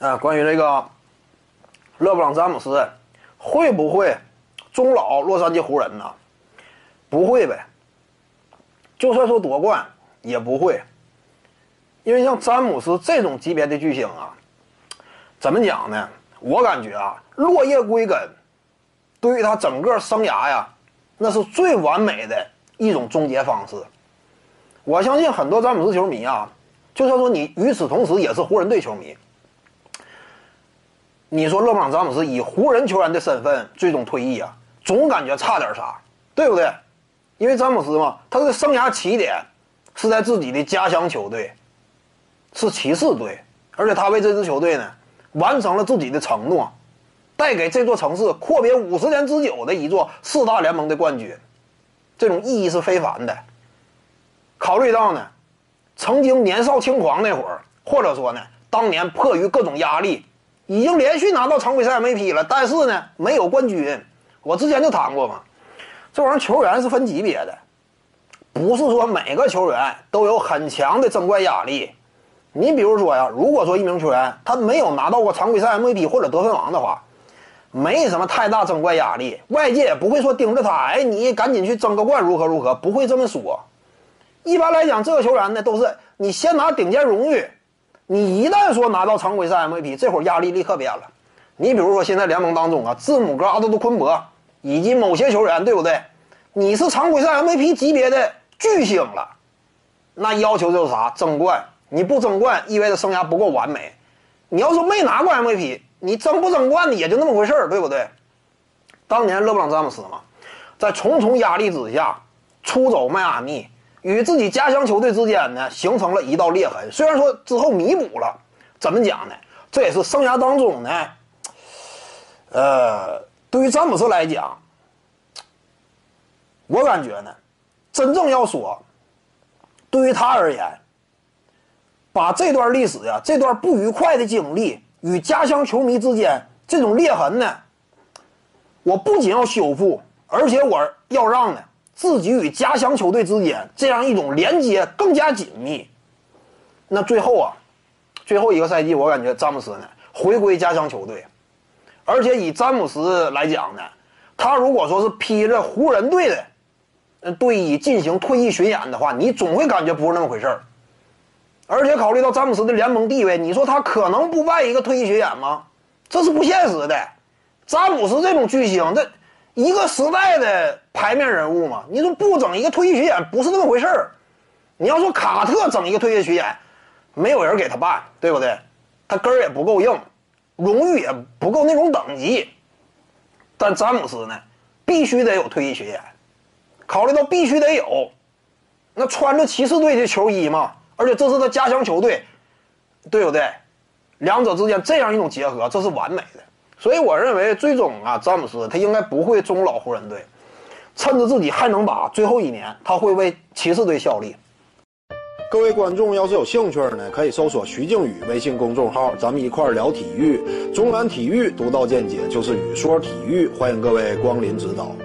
啊，关于这个勒布朗詹姆斯会不会终老洛杉矶湖人呢？不会呗。就算说夺冠也不会，因为像詹姆斯这种级别的巨星啊，怎么讲呢？我感觉啊，落叶归根，对于他整个生涯呀，那是最完美的一种终结方式。我相信很多詹姆斯球迷啊，就算说你与此同时也是湖人队球迷。你说勒布朗詹姆斯以湖人球员的身份最终退役啊，总感觉差点啥，对不对？因为詹姆斯嘛，他的生涯起点是在自己的家乡球队，是骑士队，而且他为这支球队呢完成了自己的承诺，带给这座城市阔别五十年之久的一座四大联盟的冠军，这种意义是非凡的。考虑到呢，曾经年少轻狂那会儿，或者说呢，当年迫于各种压力。已经连续拿到常规赛 MVP 了，但是呢没有冠军。我之前就谈过嘛，这玩意儿球员是分级别的，不是说每个球员都有很强的争冠压力。你比如说呀，如果说一名球员他没有拿到过常规赛 MVP 或者得分王的话，没什么太大争冠压力，外界也不会说盯着他，哎，你赶紧去争个冠，如何如何，不会这么说。一般来讲，这个球员呢都是你先拿顶尖荣誉。你一旦说拿到常规赛 MVP，这会儿压力立刻变了。你比如说现在联盟当中啊，字母哥、阿德杜昆博以及某些球员，对不对？你是常规赛 MVP 级别的巨星了，那要求就是啥？争冠。你不争冠，意味着生涯不够完美。你要说没拿过 MVP，你争不争冠的也就那么回事儿，对不对？当年勒布朗詹姆斯嘛，在重重压力之下出走迈阿密。与自己家乡球队之间呢，形成了一道裂痕。虽然说之后弥补了，怎么讲呢？这也是生涯当中呢，呃，对于詹姆斯来讲，我感觉呢，真正要说，对于他而言，把这段历史呀，这段不愉快的经历与家乡球迷之间这种裂痕呢，我不仅要修复，而且我要让呢。自己与家乡球队之间这样一种连接更加紧密。那最后啊，最后一个赛季，我感觉詹姆斯呢回归家乡球队，而且以詹姆斯来讲呢，他如果说是披着湖人队的队衣进行退役巡演的话，你总会感觉不是那么回事儿。而且考虑到詹姆斯的联盟地位，你说他可能不办一个退役巡演吗？这是不现实的。詹姆斯这种巨星，这。一个时代的牌面人物嘛，你说不整一个退役巡演不是那么回事儿。你要说卡特整一个退役巡演，没有人给他办，对不对？他根儿也不够硬，荣誉也不够那种等级。但詹姆斯呢，必须得有退役巡演。考虑到必须得有，那穿着骑士队的球衣嘛，而且这是他家乡球队，对不对？两者之间这样一种结合，这是完美的。所以我认为，最终啊，詹姆斯他应该不会终老湖人队，趁着自己还能打最后一年，他会为骑士队效力。各位观众要是有兴趣呢，可以搜索徐静宇微信公众号，咱们一块儿聊体育，中南体育独到见解就是语说体育，欢迎各位光临指导。